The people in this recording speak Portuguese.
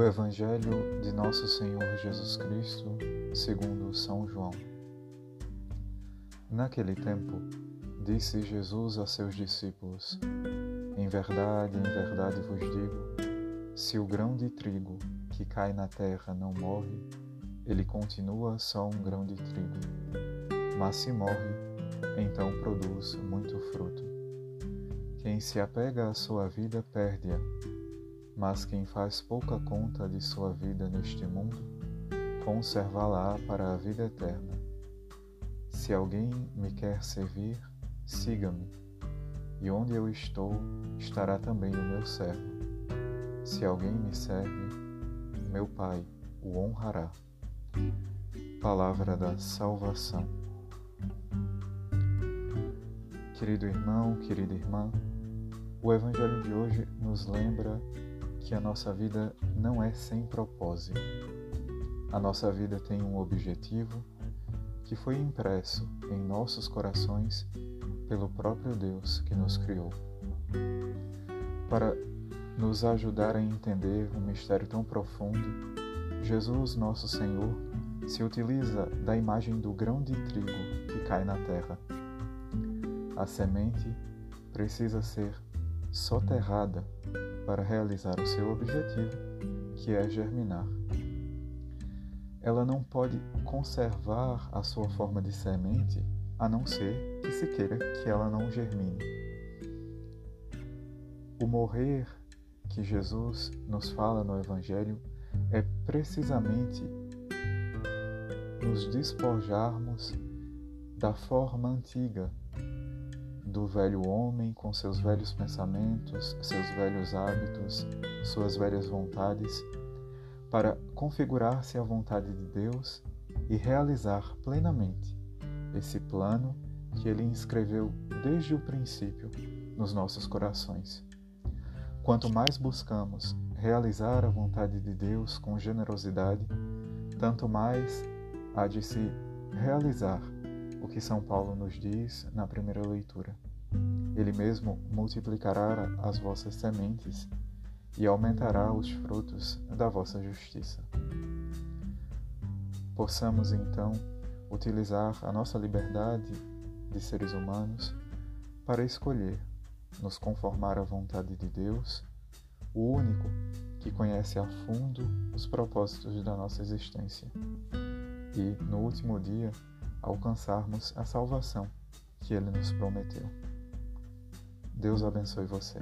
Evangelho de Nosso Senhor Jesus Cristo, segundo São João. Naquele tempo, disse Jesus a seus discípulos: Em verdade, em verdade vos digo, se o grão de trigo que cai na terra não morre, ele continua só um grão de trigo. Mas se morre, então produz muito fruto. Quem se apega à sua vida perde-a mas quem faz pouca conta de sua vida neste mundo, conservá-la para a vida eterna. Se alguém me quer servir, siga-me, e onde eu estou, estará também o meu servo. Se alguém me serve, meu Pai o honrará. Palavra da salvação. Querido irmão, querida irmã, o Evangelho de hoje nos lembra que a nossa vida não é sem propósito. A nossa vida tem um objetivo que foi impresso em nossos corações pelo próprio Deus que nos criou. Para nos ajudar a entender um mistério tão profundo, Jesus, nosso Senhor, se utiliza da imagem do grão de trigo que cai na terra. A semente precisa ser soterrada para realizar o seu objetivo, que é germinar. Ela não pode conservar a sua forma de semente a não ser que se queira que ela não germine. O morrer que Jesus nos fala no Evangelho é precisamente nos despojarmos da forma antiga do velho homem com seus velhos pensamentos, seus velhos hábitos, suas velhas vontades, para configurar-se à vontade de Deus e realizar plenamente esse plano que ele inscreveu desde o princípio nos nossos corações. Quanto mais buscamos realizar a vontade de Deus com generosidade, tanto mais há de se realizar o que São Paulo nos diz na primeira leitura. Ele mesmo multiplicará as vossas sementes e aumentará os frutos da vossa justiça. Possamos então utilizar a nossa liberdade de seres humanos para escolher nos conformar à vontade de Deus, o único que conhece a fundo os propósitos da nossa existência, e no último dia alcançarmos a salvação que Ele nos prometeu. Deus abençoe você.